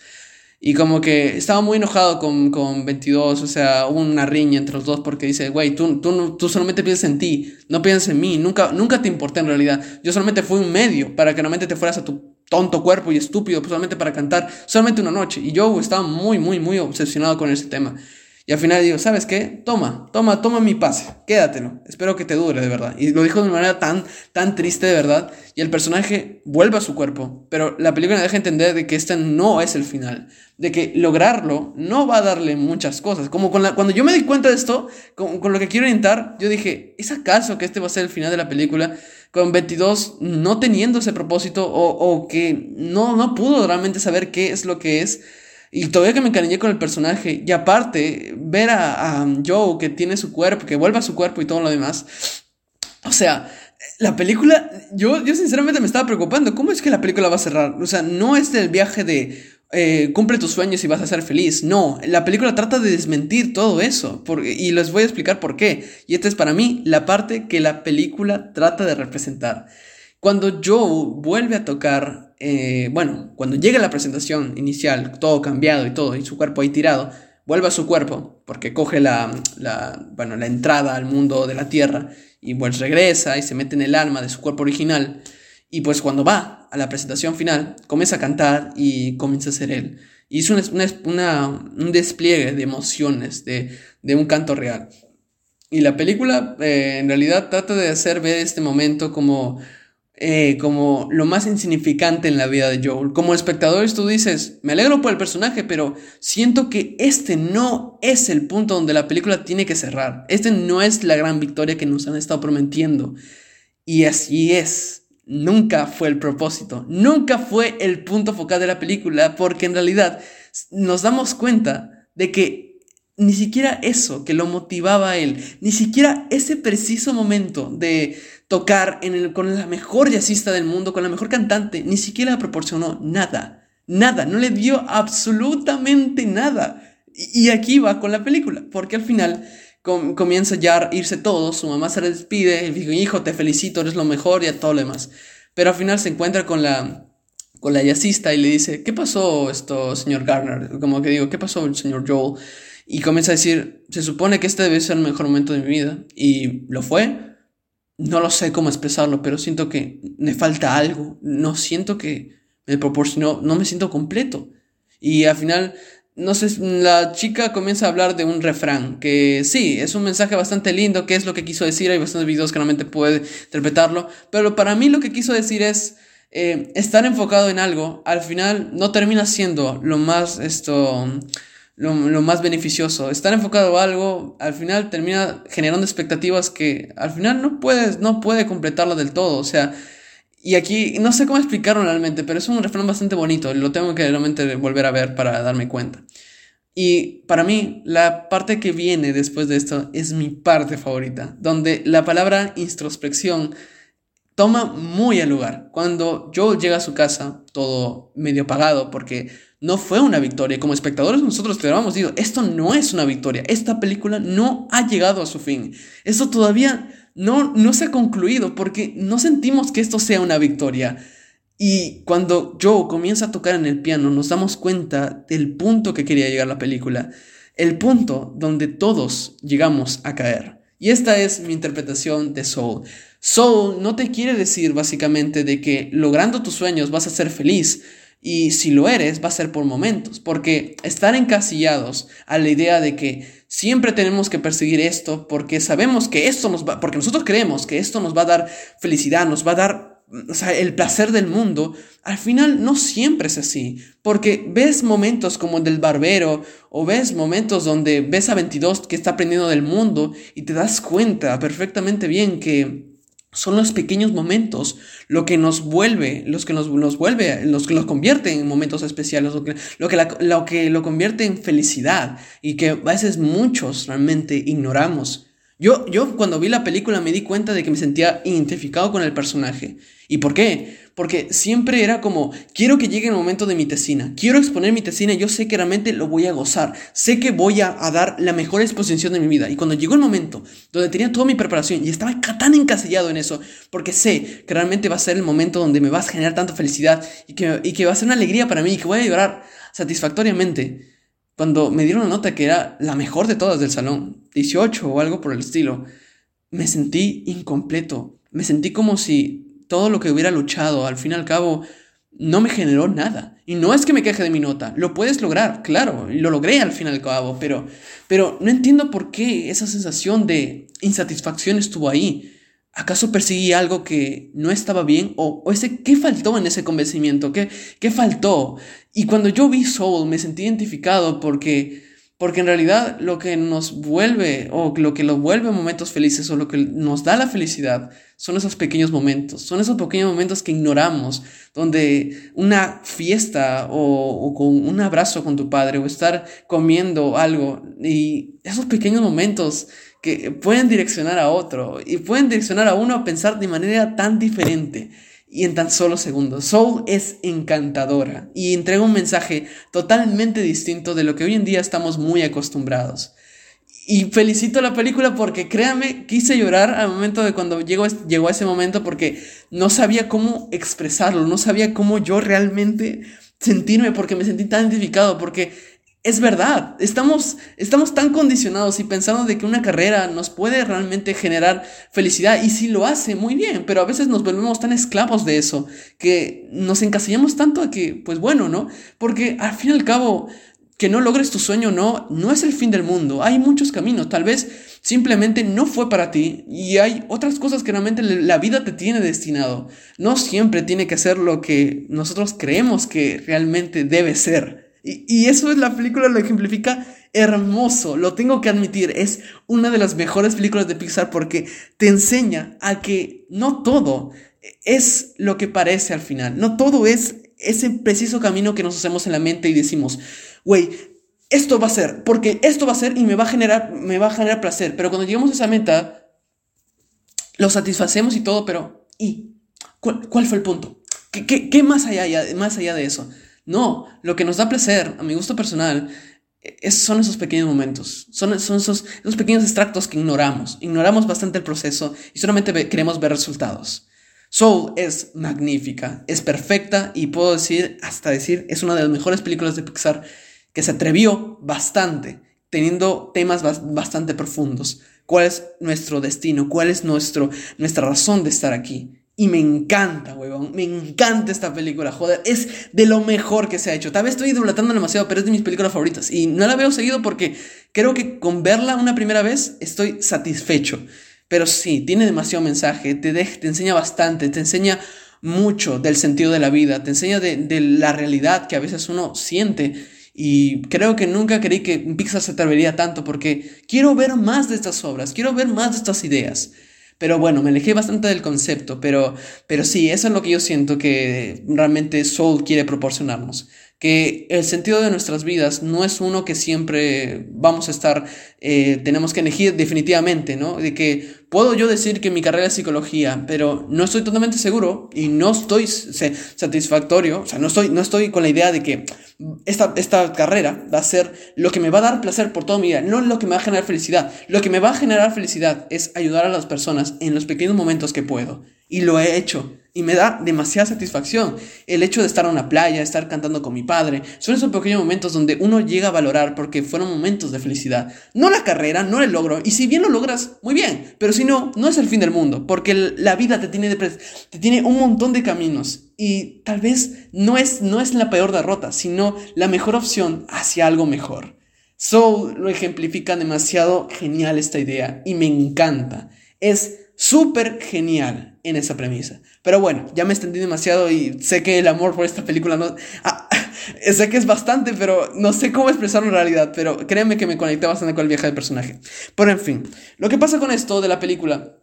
Y como que estaba muy enojado con, con 22, o sea, hubo una riña entre los dos porque dice, güey, tú, tú, tú solamente piensas en ti, no piensas en mí, nunca, nunca te importé en realidad. Yo solamente fui un medio para que realmente te fueras a tu tonto cuerpo y estúpido solamente para cantar solamente una noche. Y Joe estaba muy, muy, muy obsesionado con ese tema. Y al final digo, ¿sabes qué? Toma, toma, toma mi pase, quédatelo. Espero que te dure, de verdad. Y lo dijo de una manera tan, tan triste, de verdad. Y el personaje vuelve a su cuerpo. Pero la película deja entender de que este no es el final. De que lograrlo no va a darle muchas cosas. Como con la, cuando yo me di cuenta de esto, con, con lo que quiero orientar, yo dije, ¿es acaso que este va a ser el final de la película? Con 22 no teniendo ese propósito o, o que no, no pudo realmente saber qué es lo que es. Y todavía que me encariñé con el personaje. Y aparte, ver a, Joe que tiene su cuerpo, que vuelve a su cuerpo y todo lo demás. O sea, la película, yo, yo sinceramente me estaba preocupando. ¿Cómo es que la película va a cerrar? O sea, no es el viaje de eh, cumple tus sueños y vas a ser feliz. No, la película trata de desmentir todo eso. y les voy a explicar por qué. Y esta es para mí la parte que la película trata de representar. Cuando Joe vuelve a tocar, eh, bueno, cuando llega la presentación inicial, todo cambiado y todo, y su cuerpo ahí tirado, vuelve a su cuerpo, porque coge la, bueno, la entrada al mundo de la Tierra, y pues regresa y se mete en el alma de su cuerpo original, y pues cuando va a la presentación final, comienza a cantar y comienza a ser él. Y es un despliegue de emociones, de, un canto real. Y la película eh, en realidad trata de hacer ver este momento como eh, como lo más insignificante en la vida de Joel. Como espectadores tú dices, me alegro por el personaje, pero siento que este no es el punto donde la película tiene que cerrar. Este no es la gran victoria que nos han estado prometiendo. Y así es. Nunca fue el propósito, nunca fue el punto focal de la película, porque en realidad nos damos cuenta de que ni siquiera eso que lo motivaba a él, ni siquiera ese preciso momento de tocar el, con la mejor jazzista del mundo, con la mejor cantante, ni siquiera proporcionó nada, nada, no le dio absolutamente nada. Y, aquí va con la película, porque al final comienza ya a irse todo, su mamá se despide, dice, hijo, te felicito, eres lo mejor y a todo lo demás. Pero al final se encuentra con la, con la jazzista y le dice, ¿qué pasó esto, señor Garner? Como que digo, ¿qué pasó, señor Joel? Y comienza a decir, se supone que este debe ser el mejor momento de mi vida. Y lo fue, no lo sé cómo expresarlo, pero siento que me falta algo. No siento que me proporcionó, no me siento completo. Y al final, no sé, la chica comienza a hablar de un refrán, que sí, es un mensaje bastante lindo, qué es lo que quiso decir, hay bastantes videos que realmente puede interpretarlo, pero para mí lo que quiso decir es eh, estar enfocado en algo, al final no termina siendo lo más esto lo, más beneficioso. Estar enfocado a algo al final termina generando expectativas que al final no puedes, no puede completarlo del todo. O sea, y aquí no sé cómo explicarlo realmente, pero es un refrán bastante bonito. Lo tengo que realmente volver a ver para darme cuenta. Y para mí, la parte que viene después de esto es mi parte favorita, donde la palabra introspección toma muy al lugar. Cuando Joel llega a su casa, todo medio apagado, porque no fue una victoria. Como espectadores nosotros te habíamos dicho, esto no es una victoria, esta película no ha llegado a su fin. Esto todavía no, no se ha concluido porque no sentimos que esto sea una victoria. Y cuando Joe comienza a tocar en el piano, nos damos cuenta del punto que quería llegar la película, el punto donde todos llegamos a caer. Y esta es mi interpretación de Soul. Soul no te quiere decir básicamente de que logrando tus sueños vas a ser feliz, y si lo eres, va a ser por momentos, porque estar encasillados a la idea de que siempre tenemos que perseguir esto, porque sabemos que esto nos va, porque nosotros creemos que esto nos va a dar felicidad, nos va a dar o sea, el placer del mundo, al final no siempre es así, porque ves momentos como el del barbero, o ves momentos donde ves a 22 que está aprendiendo del mundo y te das cuenta perfectamente bien que son los pequeños momentos lo que nos vuelve, los que nos, nos vuelve, los que los convierte en momentos especiales, lo que, lo que, lo que lo convierte en felicidad y que a veces muchos realmente ignoramos. Yo, yo cuando vi la película me di cuenta de que me sentía identificado con el personaje. ¿Y por qué? Porque siempre era como, quiero que llegue el momento de mi tesina, quiero exponer mi tesina yo sé que realmente lo voy a gozar, sé que voy a, dar la mejor exposición de mi vida. Y cuando llegó el momento donde tenía toda mi preparación y estaba tan encasillado en eso, porque sé que realmente va a ser el momento donde me vas a generar tanta felicidad y que, y que va a ser una alegría para mí y que voy a llorar satisfactoriamente, cuando me dieron la nota que era la mejor de todas del salón, 18 o algo por el estilo, me sentí incompleto, me sentí como si todo lo que hubiera luchado, al fin y al cabo, no me generó nada. Y no es que me queje de mi nota, lo puedes lograr, claro, lo logré al fin y al cabo, pero, pero no entiendo por qué esa sensación de insatisfacción estuvo ahí. ¿Acaso perseguí algo que no estaba bien? ¿O, ese, qué faltó en ese convencimiento? ¿Qué, ¿Qué faltó? Y cuando yo vi Soul me sentí identificado porque porque en realidad lo que nos vuelve, o lo que lo vuelve momentos felices, o lo que nos da la felicidad, son esos pequeños momentos. Son esos pequeños momentos que ignoramos, donde una fiesta, o, con un abrazo con tu padre, o estar comiendo algo, y esos pequeños momentos que pueden direccionar a otro, y pueden direccionar a uno a pensar de manera tan diferente y en tan solo segundos. Soul es encantadora y entrega un mensaje totalmente distinto de lo que hoy en día estamos muy acostumbrados. Y felicito la película porque créame, quise llorar al momento de cuando llegó, llegó a ese momento porque no sabía cómo expresarlo, no sabía cómo yo realmente sentirme porque me sentí tan identificado, porque es verdad, estamos, estamos tan condicionados y pensando de que una carrera nos puede realmente generar felicidad y sí lo hace muy bien, pero a veces nos volvemos tan esclavos de eso que nos encasillamos tanto a que, pues bueno, ¿no? Porque al fin y al cabo, que no logres tu sueño no, no es el fin del mundo, hay muchos caminos, tal vez simplemente no fue para ti y hay otras cosas que realmente la vida te tiene destinado. No siempre tiene que ser lo que nosotros creemos que realmente debe ser. Y, eso es la película, lo ejemplifica hermoso, lo tengo que admitir, es una de las mejores películas de Pixar porque te enseña a que no todo es lo que parece al final, no todo es ese preciso camino que nos hacemos en la mente y decimos, güey, esto va a ser, porque esto va a ser y me va a generar, me va a generar placer, pero cuando llegamos a esa meta, lo satisfacemos y todo, pero ¿y cuál, fue el punto? ¿Qué, qué, qué más, allá, más allá de eso? No, lo que nos da placer, a mi gusto personal, es, son esos pequeños momentos, son, esos, pequeños extractos que ignoramos. Ignoramos bastante el proceso y solamente queremos ver resultados. Soul es magnífica, es perfecta y puedo decir, hasta decir, es una de las mejores películas de Pixar que se atrevió bastante, teniendo temas bastante profundos. ¿Cuál es nuestro destino? ¿Cuál es nuestro, nuestra razón de estar aquí? Y me encanta, huevón. Me encanta esta película. Joder, es de lo mejor que se ha hecho. Tal vez estoy idolatrando demasiado, pero es de mis películas favoritas. Y no la veo seguido porque creo que con verla una primera vez estoy satisfecho. Pero sí, tiene demasiado mensaje. Te, te enseña bastante. Te enseña mucho del sentido de la vida. Te enseña de, de la realidad que a veces uno siente. Y creo que nunca creí que Pixar se atrevería tanto porque quiero ver más de estas obras. Quiero ver más de estas ideas. Pero bueno, me alejé bastante del concepto, pero, pero sí, eso es lo que yo siento que realmente Soul quiere proporcionarnos que el sentido de nuestras vidas no es uno que siempre vamos a estar, eh, tenemos que elegir definitivamente, ¿no? De que puedo yo decir que mi carrera es psicología, pero no estoy totalmente seguro y no estoy satisfactorio, o sea, no estoy, no estoy con la idea de que esta, esta carrera va a ser lo que me va a dar placer por toda mi vida, no lo que me va a generar felicidad. Lo que me va a generar felicidad es ayudar a las personas en los pequeños momentos que puedo. Y lo he hecho. Y me da demasiada satisfacción el hecho de estar en una playa, estar cantando con mi padre. Son esos pequeños momentos donde uno llega a valorar porque fueron momentos de felicidad. No la carrera, no el logro. Y si bien lo logras, muy bien. Pero si no, no es el fin del mundo. Porque la vida te tiene, te tiene un montón de caminos. Y tal vez no es, no es la peor derrota, sino la mejor opción hacia algo mejor. Soul lo ejemplifica demasiado genial esta idea y me encanta. Es súper genial en esa premisa. Pero bueno, ya me extendí demasiado y sé que el amor por esta película no... Ah, sé que es bastante, pero no sé cómo expresarlo en realidad, pero créeme que me conecté bastante con el viaje del personaje. Pero en fin, lo que pasa con esto de la película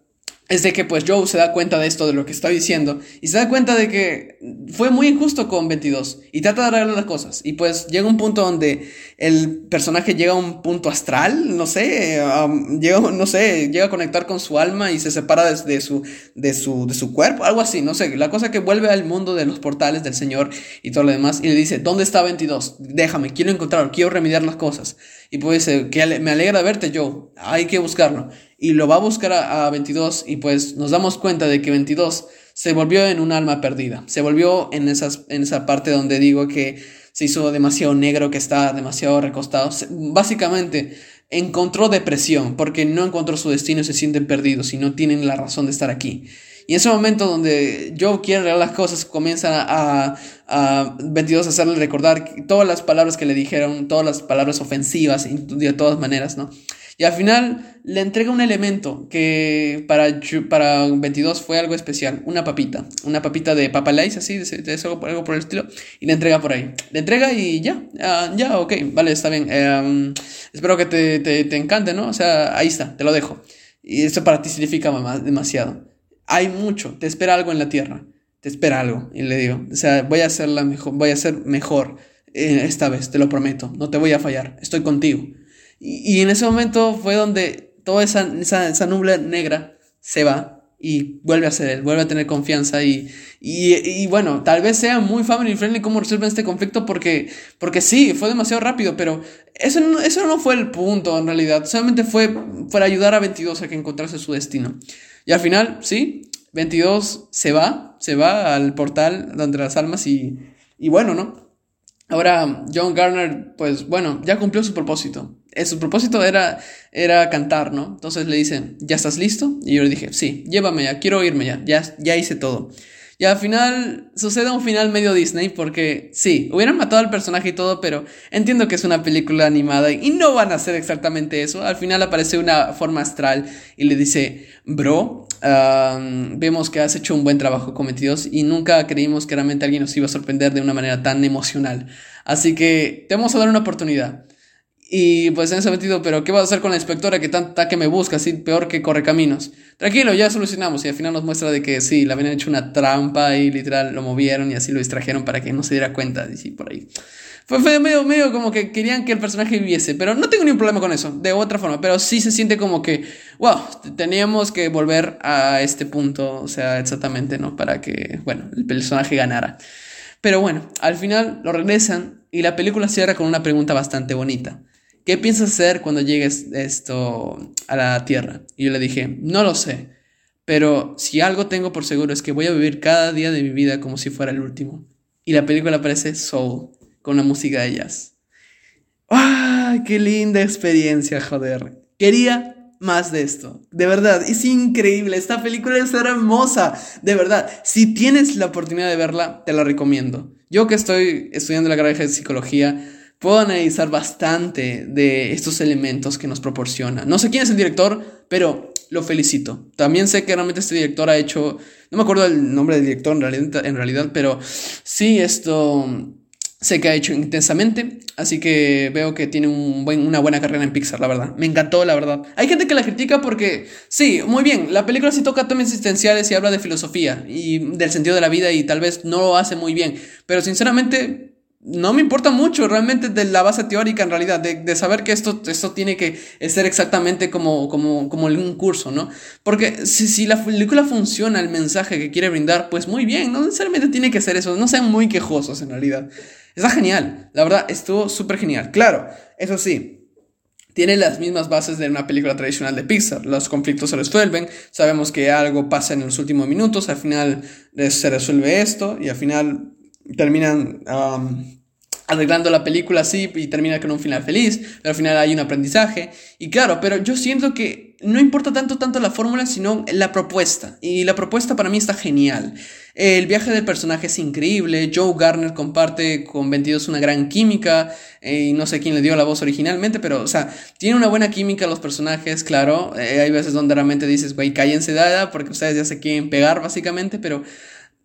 es de que pues Joe se da cuenta de esto, de lo que estoy diciendo, y se da cuenta de que fue muy injusto con 22, y trata de arreglar las cosas, y pues llega un punto donde el personaje llega a un punto astral, no sé, llega, no sé, llega a conectar con su alma y se separa de, su, de, su, de su cuerpo, algo así, no sé, la cosa que vuelve al mundo de los portales del Señor y todo lo demás, y le dice, ¿dónde está 22? Déjame, quiero encontrarlo, quiero remediar las cosas. Y pues dice, que me alegra verte, Joe, hay que buscarlo y lo va a buscar a, 22 y pues nos damos cuenta de que 22 se volvió en un alma perdida. Se volvió en, en esa parte donde digo que se hizo demasiado negro, que está demasiado recostado. básicamente encontró depresión porque no encontró su destino se sienten perdidos y no tienen la razón de estar aquí. Y en ese momento donde Joe quiere arreglar las cosas, comienzan a, a 22 a hacerle recordar todas las palabras que le dijeron, todas las palabras ofensivas, de todas maneras, ¿no? Y al final le entrega un elemento que para, para 22 fue algo especial, una papita, una papita de papa así, de, eso, algo por el estilo, y le entrega por ahí. Le entrega y ya, ya, ok, vale, está bien. Em, espero que te, te, te, encante, ¿no? O sea, ahí está, te lo dejo. Y eso para ti significa demasiado. Hay mucho, te espera algo en la tierra, te espera algo, y le digo, o sea, voy a hacer, la mejor, voy a ser mejor eh, esta vez, te lo prometo, no te voy a fallar, estoy contigo. Y, en ese momento fue donde toda esa, esa, nubla negra se va y vuelve a ser él, vuelve a tener confianza y, y, bueno, tal vez sea muy family friendly cómo resuelven este conflicto porque, porque sí, fue demasiado rápido, pero eso no, eso no fue el punto en realidad, solamente fue para ayudar a 22 a que encontrase su destino. Y al final, sí, 22 se va, se va al portal donde las almas y, y bueno, ¿no? Ahora, John Garner, pues bueno, ya cumplió su propósito. Eh, su propósito era, era cantar, ¿no? Entonces le dicen, ¿ya estás listo? Y yo le dije, sí, llévame ya, quiero irme ya, ya, ya hice todo. Y al final sucede un final medio Disney porque sí, hubieran matado al personaje y todo, pero entiendo que es una película animada y no van a hacer exactamente eso. Al final aparece una forma astral y le dice, bro, vemos que has hecho un buen trabajo cometidos y nunca creímos que realmente alguien nos iba a sorprender de una manera tan emocional. Así que te vamos a dar una oportunidad. Y pues en ese sentido, pero ¿qué vas a hacer con la inspectora que tanta que me busca, así peor que corre caminos? Tranquilo, ya solucionamos. Y al final nos muestra de que sí, le habían hecho una trampa y literal lo movieron y así lo distrajeron para que no se diera cuenta. Y sí, por ahí. Fue, medio, medio como que querían que el personaje viviese, pero no tengo ningún problema con eso, de otra forma. Pero sí se siente como que, wow, teníamos que volver a este punto, o sea, exactamente, ¿no? Para que, bueno, el personaje ganara. Pero bueno, al final lo regresan y la película cierra con una pregunta bastante bonita. ¿Qué piensas hacer cuando llegues esto a la Tierra? Y yo le dije, no lo sé, pero si algo tengo por seguro es que voy a vivir cada día de mi vida como si fuera el último. Y la película aparece Soul, con la música de jazz. ¡Ay, qué linda experiencia, joder! Quería más de esto. De verdad, es increíble. Esta película es hermosa. De verdad, si tienes la oportunidad de verla, te la recomiendo. Yo que estoy estudiando la carrera de psicología, puedo analizar bastante de estos elementos que nos proporciona. No sé quién es el director, pero lo felicito. También sé que realmente este director ha hecho, no me acuerdo el nombre del director en realidad, en realidad pero sí esto sé que ha hecho intensamente, así que veo que tiene un buen, una buena carrera en Pixar, la verdad. Me encantó, la verdad. Hay gente que la critica porque, sí, muy bien, la película sí toca temas existenciales y habla de filosofía y del sentido de la vida y tal vez no lo hace muy bien, pero sinceramente no me importa mucho realmente de la base teórica en realidad, de, saber que esto, esto tiene que ser exactamente como, como, como un curso, ¿no? Porque si, si la película funciona, el mensaje que quiere brindar, pues muy bien, no necesariamente tiene que ser eso, no sean muy quejosos en realidad. Está genial, la verdad, estuvo súper genial. Claro, eso sí, tiene las mismas bases de una película tradicional de Pixar. Los conflictos se resuelven, sabemos que algo pasa en los últimos minutos, al final se resuelve esto y al final terminan arreglando la película así y termina con un final feliz, pero al final hay un aprendizaje. Y claro, pero yo siento que no importa tanto, tanto la fórmula, sino la propuesta. Y la propuesta para mí está genial. El viaje del personaje es increíble. Joe Garner comparte con 22 una gran química. Eh, y no sé quién le dio la voz originalmente, pero, o sea, tiene una buena química los personajes, claro. Eh, hay veces donde realmente dices, güey, cállense dada, porque ustedes ya se quieren pegar, básicamente, pero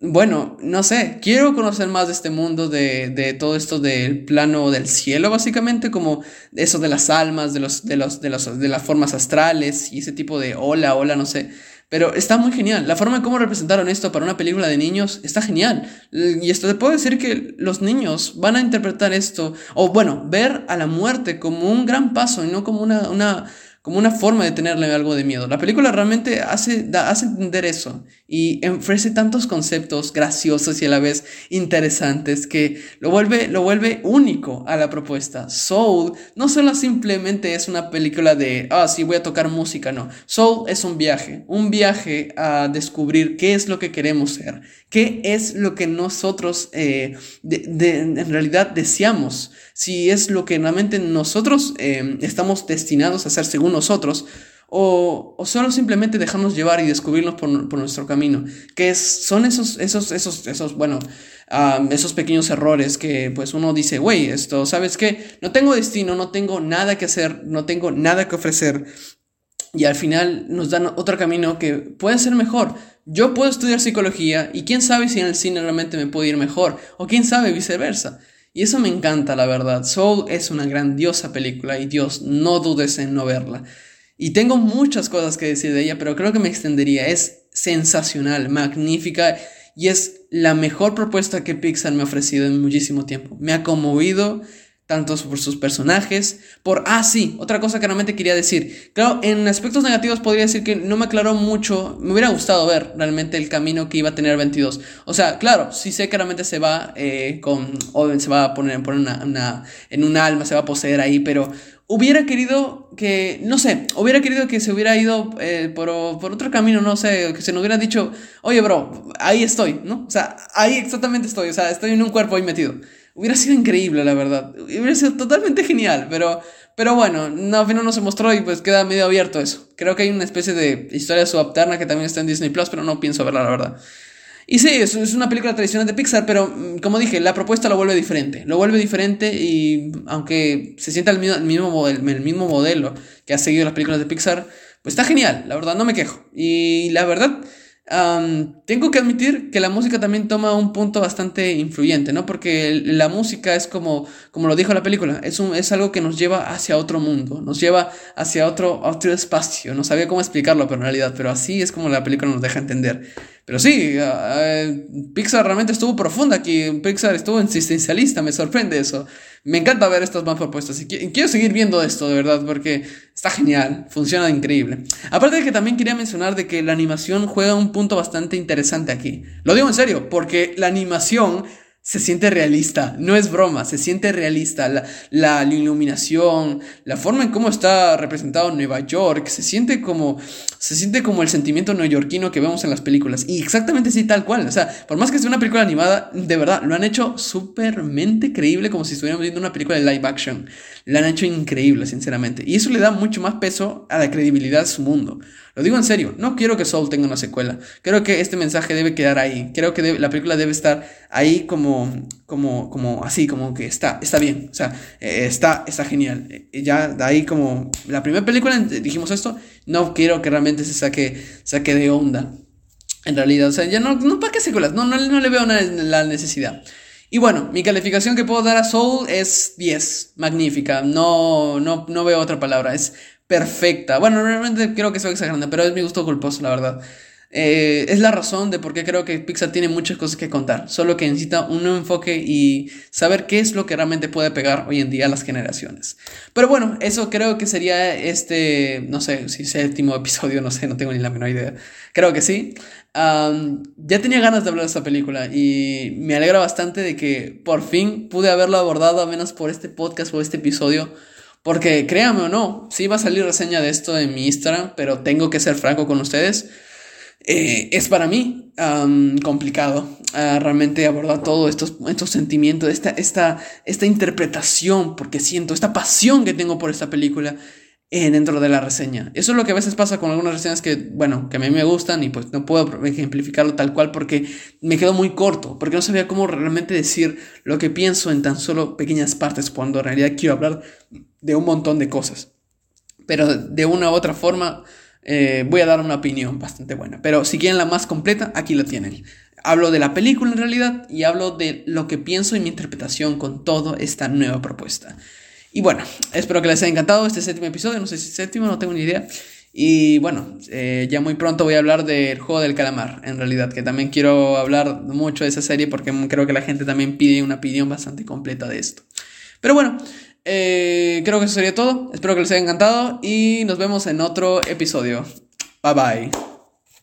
bueno, no sé, quiero conocer más de este mundo, de, de, todo esto del plano del cielo, básicamente, como eso de las almas, de, los, de, los, de, los, de las formas astrales y ese tipo de hola, hola, no sé. Pero está muy genial. La forma en cómo representaron esto para una película de niños está genial. Y esto te puedo decir que los niños van a interpretar esto, o bueno, ver a la muerte como un gran paso y no como una, una como una forma de tenerle algo de miedo. La película realmente hace, da, hace entender eso y ofrece tantos conceptos graciosos y a la vez interesantes que lo vuelve, lo vuelve único a la propuesta. Soul no solo simplemente es una película de, ah, sí, voy a tocar música, no. Soul es un viaje, un viaje a descubrir qué es lo que queremos ser, qué es lo que nosotros eh, en realidad deseamos, si es lo que realmente nosotros eh, estamos destinados a hacer según nosotros, o, o solo simplemente dejarnos llevar y descubrirnos por, nuestro camino, que son esos, esos, esos, esos, bueno, esos pequeños errores que pues uno dice, güey, esto, ¿sabes qué? No tengo destino, no tengo nada que hacer, no tengo nada que ofrecer, y al final nos dan otro camino que puede ser mejor. Yo puedo estudiar psicología y quién sabe si en el cine realmente me puede ir mejor, o quién sabe viceversa. Y eso me encanta, la verdad. Soul es una grandiosa película y Dios, no dudes en no verla. Y tengo muchas cosas que decir de ella, pero creo que me extendería. Es sensacional, magnífica y es la mejor propuesta que Pixar me ha ofrecido en muchísimo tiempo. Me ha conmovido tanto por sus personajes, por... Ah, sí, otra cosa que realmente quería decir. Claro, en aspectos negativos podría decir que no me aclaró mucho, me hubiera gustado ver realmente el camino que iba a tener 22. O sea, claro, sí sé que realmente se va eh, con... O se va a poner, poner una, en un alma, se va a poseer ahí, pero hubiera querido que, no sé, hubiera querido que se hubiera ido eh, por, otro camino, no sé, que se nos hubiera dicho, oye, bro, ahí estoy, ¿no? O sea, ahí exactamente estoy, o sea, estoy en un cuerpo ahí metido. Hubiera sido increíble, la verdad. Hubiera sido totalmente genial, pero, pero bueno, no, al final no se mostró y pues queda medio abierto eso. Creo que hay una especie de historia subalterna que también está en Disney Plus, pero no pienso verla, la verdad. Y sí, es, es una película tradicional de Pixar, pero mm, como dije, la propuesta lo vuelve diferente. Lo vuelve diferente y aunque se sienta el mismo, el mismo, el mismo modelo que ha seguido las películas de Pixar, pues está genial, la verdad, no me quejo. Y la verdad tengo que admitir que la música también toma un punto bastante influyente, ¿no? Porque la música es como, como lo dijo la película, es, un, es algo que nos lleva hacia otro mundo, nos lleva hacia otro, otro espacio. No sabía cómo explicarlo, pero en realidad, pero así es como la película nos deja entender. Pero sí, Pixar realmente estuvo profunda aquí, Pixar estuvo existencialista, me sorprende eso. Me encanta ver estas más propuestas y quiero seguir viendo esto de verdad porque está genial, funciona increíble. Aparte de que también quería mencionar de que la animación juega un punto bastante interesante aquí. Lo digo en serio, porque la animación se siente realista, no es broma, se siente realista. La, la, iluminación, la forma en cómo está representado Nueva York, se siente como, se siente como el sentimiento neoyorquino que vemos en las películas. Y exactamente así, tal cual. O sea, por más que sea una película animada, de verdad, lo han hecho súpermente creíble, como si estuviéramos viendo una película de live action. La han hecho increíble, sinceramente. Y eso le da mucho más peso a la credibilidad de su mundo. Lo digo en serio, no quiero que Soul tenga una secuela. Creo que este mensaje debe quedar ahí. Creo que la película debe estar ahí como, como, como así, como que está, está bien. O sea, eh, está, está genial. Eh, ya de ahí como la primera película dijimos esto, no quiero que realmente se saque, saque de onda. En realidad, o sea, ya no, no para qué secuelas, no, no, no le veo la necesidad. Y bueno, mi calificación que puedo dar a Soul es 10, magnífica, no, no, no veo otra palabra, es perfecta. Bueno, realmente creo que estoy exagerando, pero es mi gusto culposo, la verdad. Eh, es la razón de por qué creo que Pixar tiene muchas cosas que contar, solo que necesita un nuevo enfoque y saber qué es lo que realmente puede pegar hoy en día a las generaciones. Pero bueno, eso creo que sería este, no sé, si séptimo episodio, no sé, no tengo ni la menor idea. Creo que sí. ya tenía ganas de hablar de esta película y me alegra bastante de que por fin pude haberlo abordado, a menos por este podcast o este episodio porque créame o no, sí va a salir reseña de esto en mi Instagram, pero tengo que ser franco con ustedes. Eh, es para mí complicado ah, realmente abordar todos estos, estos sentimientos, esta, esta, esta interpretación, porque siento esta pasión que tengo por esta película eh, dentro de la reseña. Eso es lo que a veces pasa con algunas reseñas que, bueno, que a mí me gustan y pues no puedo ejemplificarlo tal cual porque me quedo muy corto, porque no sabía cómo realmente decir lo que pienso en tan solo pequeñas partes cuando en realidad quiero hablar de un montón de cosas. Pero de una u otra forma eh, voy a dar una opinión bastante buena. Pero si quieren la más completa, aquí la tienen. Hablo de la película en realidad y hablo de lo que pienso y mi interpretación con toda esta nueva propuesta. Y bueno, espero que les haya encantado este séptimo episodio, no sé si séptimo, no tengo ni idea. Y bueno, eh, ya muy pronto voy a hablar del juego del calamar, en realidad, que también quiero hablar mucho de esa serie porque creo que la gente también pide una opinión bastante completa de esto. Pero bueno, eh, creo que eso sería todo. Espero que les haya encantado y nos vemos en otro episodio. Bye bye.